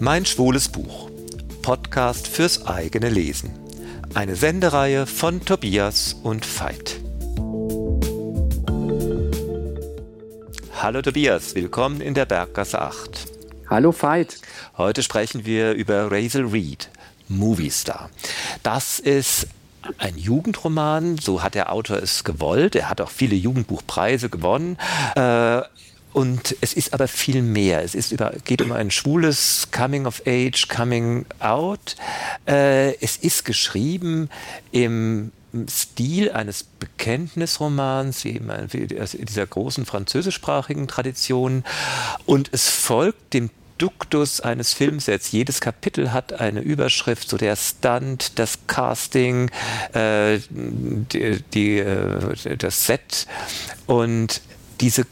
Mein schwules Buch. Podcast fürs eigene Lesen. Eine Sendereihe von Tobias und Veit. Hallo Tobias, willkommen in der Berggasse 8. Hallo Veit. Heute sprechen wir über Razel Reed, Movie Star. Das ist ein Jugendroman, so hat der Autor es gewollt. Er hat auch viele Jugendbuchpreise gewonnen. Äh, und es ist aber viel mehr. Es ist über, geht um ein schwules Coming of Age, Coming Out. Äh, es ist geschrieben im Stil eines Bekenntnisromans, wie in dieser großen französischsprachigen Tradition. Und es folgt dem Duktus eines Filmsets. Jedes Kapitel hat eine Überschrift, so der Stunt, das Casting, äh, die, die, äh, das Set. Und diese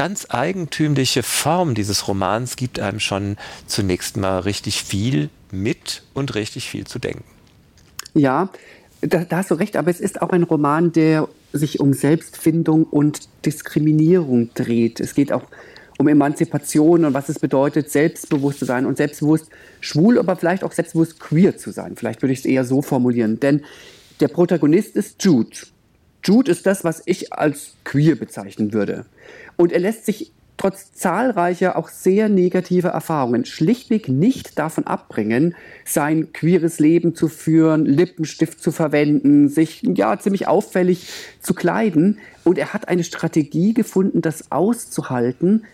ganz eigentümliche Form dieses Romans gibt einem schon zunächst mal richtig viel mit und richtig viel zu denken. Ja, da, da, hast du recht, aber es ist auch ein Roman, der sich um Selbstfindung und Diskriminierung dreht. Es geht auch um Emanzipation und was es bedeutet, selbstbewusst zu sein und selbstbewusst schwul, aber vielleicht auch selbstbewusst queer zu sein. Vielleicht würde ich es eher so formulieren. Denn der Protagonist ist Jude. Jude ist das, was ich als queer bezeichnen würde. Und er lässt sich trotz zahlreicher, auch sehr negativer Erfahrungen schlichtweg nicht davon abbringen, sein queeres Leben zu führen, Lippenstift zu verwenden, sich ja ziemlich auffällig zu kleiden. Und er hat eine Strategie gefunden, das auszuhalten,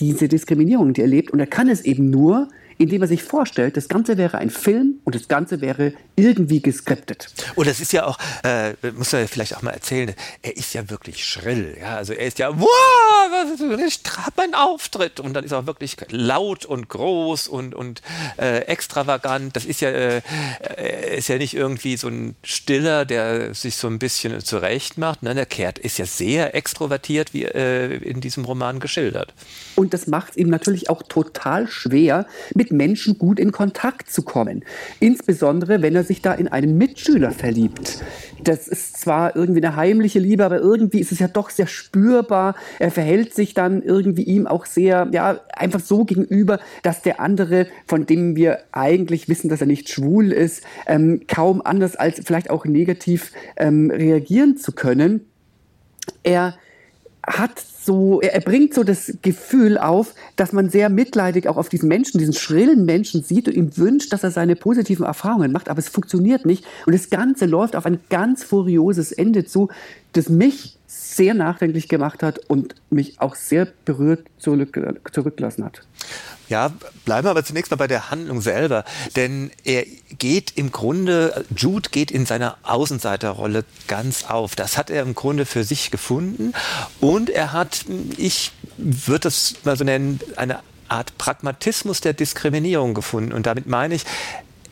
diese Diskriminierung, die er lebt. Und er kann es eben nur, indem er sich vorstellt, das Ganze wäre ein Film und das Ganze wäre irgendwie geskriptet. Und das ist ja auch, äh, muss man ja vielleicht auch mal erzählen, er ist ja wirklich schrill. Ja? Also er ist ja, wow, ich habe meinen Auftritt. Und dann ist er auch wirklich laut und groß und, und äh, extravagant. Das ist ja, äh, ist ja nicht irgendwie so ein Stiller, der sich so ein bisschen zurecht macht. Nein, der Kehrt ist ja sehr extrovertiert, wie äh, in diesem Roman geschildert. Und das macht es ihm natürlich auch total schwer, mit Menschen gut in Kontakt zu kommen. Insbesondere, wenn er sich da in einen Mitschüler verliebt. Das ist zwar irgendwie eine heimliche Liebe, aber irgendwie ist es ja doch sehr spürbar. Er verhält sich dann irgendwie ihm auch sehr, ja, einfach so gegenüber, dass der andere, von dem wir eigentlich wissen, dass er nicht schwul ist, ähm, kaum anders als vielleicht auch negativ ähm, reagieren zu können. Er hat so, er, bringt so das Gefühl auf, dass man sehr mitleidig auch auf diesen Menschen, diesen schrillen Menschen sieht und ihm wünscht, dass er seine positiven Erfahrungen macht, aber es funktioniert nicht. Und das Ganze läuft auf ein ganz furioses Ende zu, das mich sehr nachdenklich gemacht hat und mich auch sehr berührt zurück, zurückgelassen hat. Ja, bleiben wir aber zunächst mal bei der Handlung selber, denn er geht im Grunde, Jude geht in seiner Außenseiterrolle ganz auf. Das hat er im Grunde für sich gefunden und er hat, ich würde das mal so nennen, eine Art Pragmatismus der Diskriminierung gefunden. Und damit meine ich,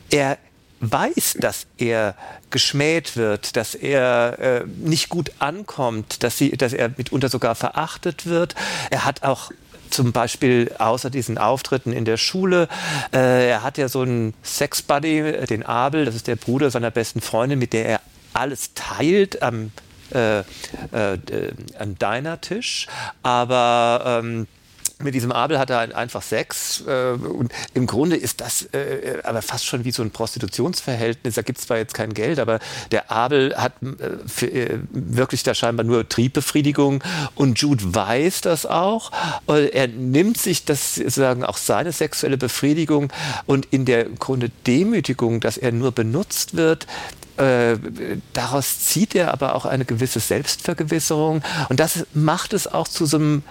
er weiß, dass er geschmäht wird, dass er äh, nicht gut ankommt, dass, sie, dass er mitunter sogar verachtet wird. Er hat auch zum Beispiel außer diesen Auftritten in der Schule. Äh, er hat ja so einen Sex-Buddy, den Abel, das ist der Bruder seiner besten Freundin, mit der er alles teilt am, äh, äh, am Dinertisch. Aber ähm, mit diesem Abel hat er einfach Sex äh, und im Grunde ist das äh, aber fast schon wie so ein Prostitutionsverhältnis. Da gibt es zwar jetzt kein Geld, aber der Abel hat äh, äh, wirklich da scheinbar nur Triebbefriedigung und Jude weiß das auch. Er nimmt sich das sozusagen auch seine sexuelle Befriedigung und in der Grunde Demütigung, dass er nur benutzt wird, äh, daraus zieht er aber auch eine gewisse Selbstvergewisserung und das macht es auch zu so einem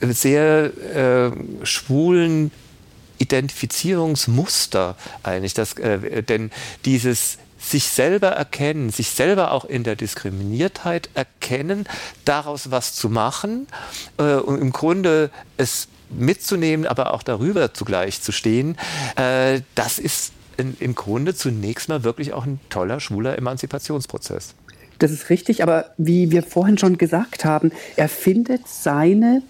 sehr äh, schwulen Identifizierungsmuster eigentlich. Das, äh, denn dieses sich selber erkennen, sich selber auch in der Diskriminiertheit erkennen, daraus was zu machen äh, und im Grunde es mitzunehmen, aber auch darüber zugleich zu stehen, äh, das ist in, im Grunde zunächst mal wirklich auch ein toller schwuler Emanzipationsprozess. Das ist richtig, aber wie wir vorhin schon gesagt haben, er findet seine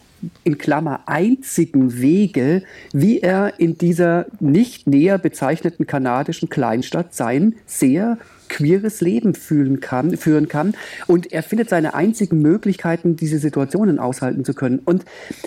in Klammer einzigen Wege, wie er in dieser nicht näher bezeichneten kanadischen Kleinstadt sein sehr queeres Leben fühlen kann, führen kann. Und er findet seine einzigen Möglichkeiten, diese Situationen aushalten zu können. Und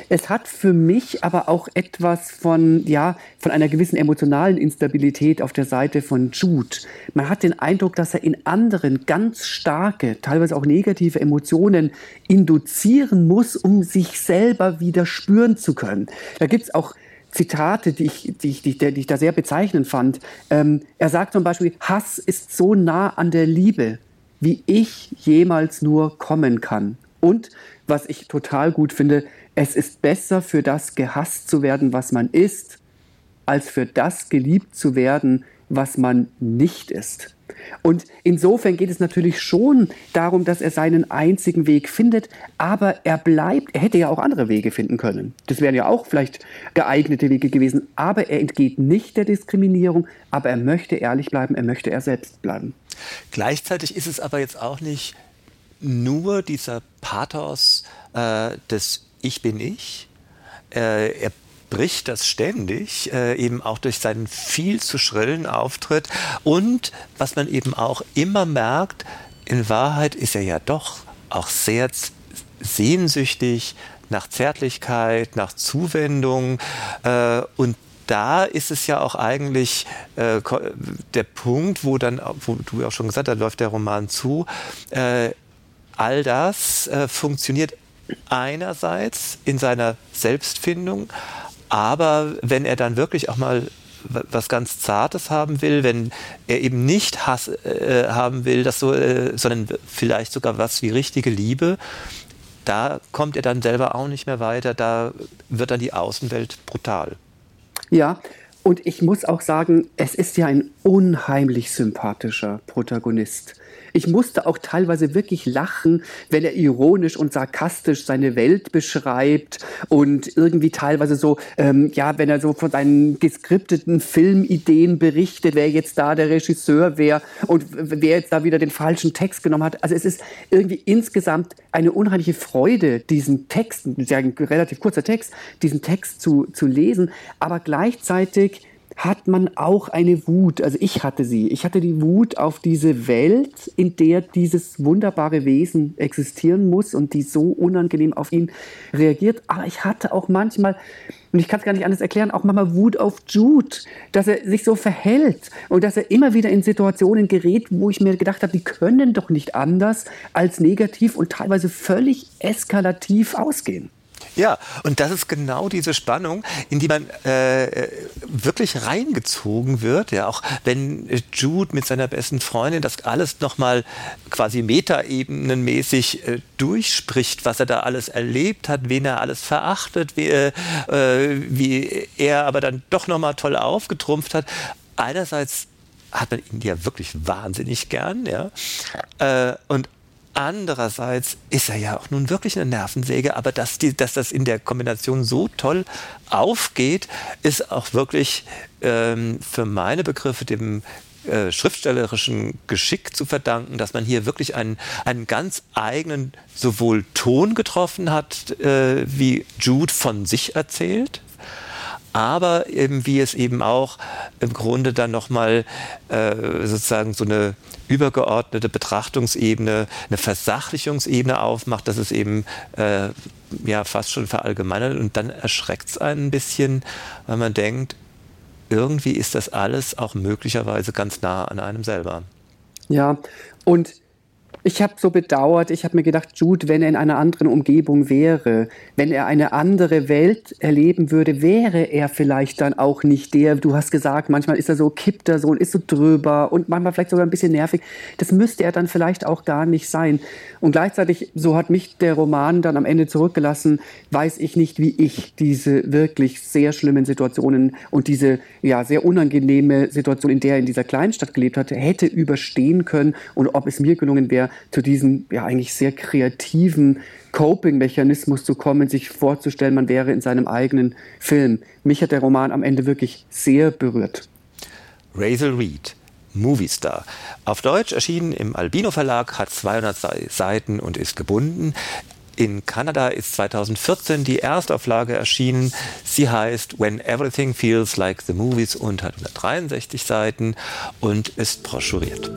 es hat für mich aber auch etwas von, ja, von einer gewissen emotionalen Instabilität auf der Seite von Jude. Man hat den Eindruck, dass er in anderen ganz starke, teilweise auch negative Emotionen induzieren muss, um sich selber wieder spüren zu können. Da gibt es auch Zitate, die ich, die ich, die, die ich da sehr bezeichnend fand. Ähm, er sagt zum Beispiel, Hass ist so nah an der Liebe, wie ich jemals nur kommen kann. Und was ich total gut finde, es ist besser für das gehasst zu werden, was man ist, als für das geliebt zu werden, was man nicht ist. Und insofern geht es natürlich schon darum, dass er seinen einzigen Weg findet, aber er bleibt, er hätte ja auch andere Wege finden können. Das wären ja auch vielleicht geeignete Wege gewesen, aber er entgeht nicht der Diskriminierung, aber er möchte ehrlich bleiben, er möchte er selbst bleiben. Gleichzeitig ist es aber jetzt auch nicht nur dieser Pathos äh, des Ich bin ich. Äh, er bricht das ständig, äh, eben auch durch seinen viel zu schrillen Auftritt. Und was man eben auch immer merkt, in Wahrheit ist er ja doch auch sehr sehnsüchtig nach Zärtlichkeit, nach Zuwendung. Äh, und da ist es ja auch eigentlich äh, der Punkt, wo dann, wo du auch schon gesagt hast, da läuft der Roman zu, äh, all das äh, funktioniert einerseits in seiner Selbstfindung, aber wenn er dann wirklich auch mal was ganz Zartes haben will, wenn er eben nicht Hass äh, haben will, das so, äh, sondern vielleicht sogar was wie richtige Liebe, da kommt er dann selber auch nicht mehr weiter, da wird dann die Außenwelt brutal. Ja, und ich muss auch sagen, es ist ja ein unheimlich sympathischer Protagonist. Ich musste auch teilweise wirklich lachen, wenn er ironisch und sarkastisch seine Welt beschreibt und irgendwie teilweise so, ähm, ja, wenn er so von seinen geskripteten Filmideen berichtet, wer jetzt da der Regisseur wäre und wer jetzt da wieder den falschen Text genommen hat. Also es ist irgendwie insgesamt eine unheimliche Freude, diesen Text, ein relativ kurzer Text, diesen Text zu, zu lesen, aber gleichzeitig hat man auch eine Wut, also ich hatte sie, ich hatte die Wut auf diese Welt, in der dieses wunderbare Wesen existieren muss und die so unangenehm auf ihn reagiert, aber ich hatte auch manchmal, und ich kann es gar nicht anders erklären, auch manchmal Wut auf Jude, dass er sich so verhält und dass er immer wieder in Situationen gerät, wo ich mir gedacht habe, die können doch nicht anders als negativ und teilweise völlig eskalativ ausgehen. Ja, und das ist genau diese Spannung, in die man äh, wirklich reingezogen wird. Ja, auch wenn Jude mit seiner besten Freundin das alles nochmal quasi metaebenenmäßig äh, durchspricht, was er da alles erlebt hat, wen er alles verachtet, wie, äh, wie er aber dann doch nochmal toll aufgetrumpft hat. Einerseits hat man ihn ja wirklich wahnsinnig gern, ja. Äh, und Andererseits ist er ja auch nun wirklich eine Nervensäge, aber dass, die, dass das in der Kombination so toll aufgeht, ist auch wirklich ähm, für meine Begriffe dem äh, schriftstellerischen Geschick zu verdanken, dass man hier wirklich einen, einen ganz eigenen sowohl Ton getroffen hat, äh, wie Jude von sich erzählt, aber eben wie es eben auch im Grunde dann nochmal äh, sozusagen so eine übergeordnete Betrachtungsebene, eine Versachlichungsebene aufmacht, dass es eben äh, ja fast schon verallgemeinert und dann erschreckt es einen ein bisschen, weil man denkt, irgendwie ist das alles auch möglicherweise ganz nah an einem selber. Ja, und ich habe so bedauert, ich habe mir gedacht, Jude, wenn er in einer anderen Umgebung wäre, wenn er eine andere Welt erleben würde, wäre er vielleicht dann auch nicht der, du hast gesagt, manchmal ist er so, kippt er so und ist so drüber und manchmal vielleicht sogar ein bisschen nervig. Das müsste er dann vielleicht auch gar nicht sein. Und gleichzeitig, so hat mich der Roman dann am Ende zurückgelassen, weiß ich nicht, wie ich diese wirklich sehr schlimmen Situationen und diese ja sehr unangenehme Situation, in der er in dieser Kleinstadt gelebt hatte, hätte überstehen können und ob es mir gelungen wäre, zu diesem ja eigentlich sehr kreativen Coping-Mechanismus zu kommen, sich vorzustellen, man wäre in seinem eigenen Film. Mich hat der Roman am Ende wirklich sehr berührt. Razel Reed, Movie Star. Auf Deutsch erschienen im Albino Verlag, hat 200 Seiten und ist gebunden. In Kanada ist 2014 die Erstauflage erschienen. Sie heißt When Everything Feels Like the Movies und hat 163 Seiten und ist broschuriert.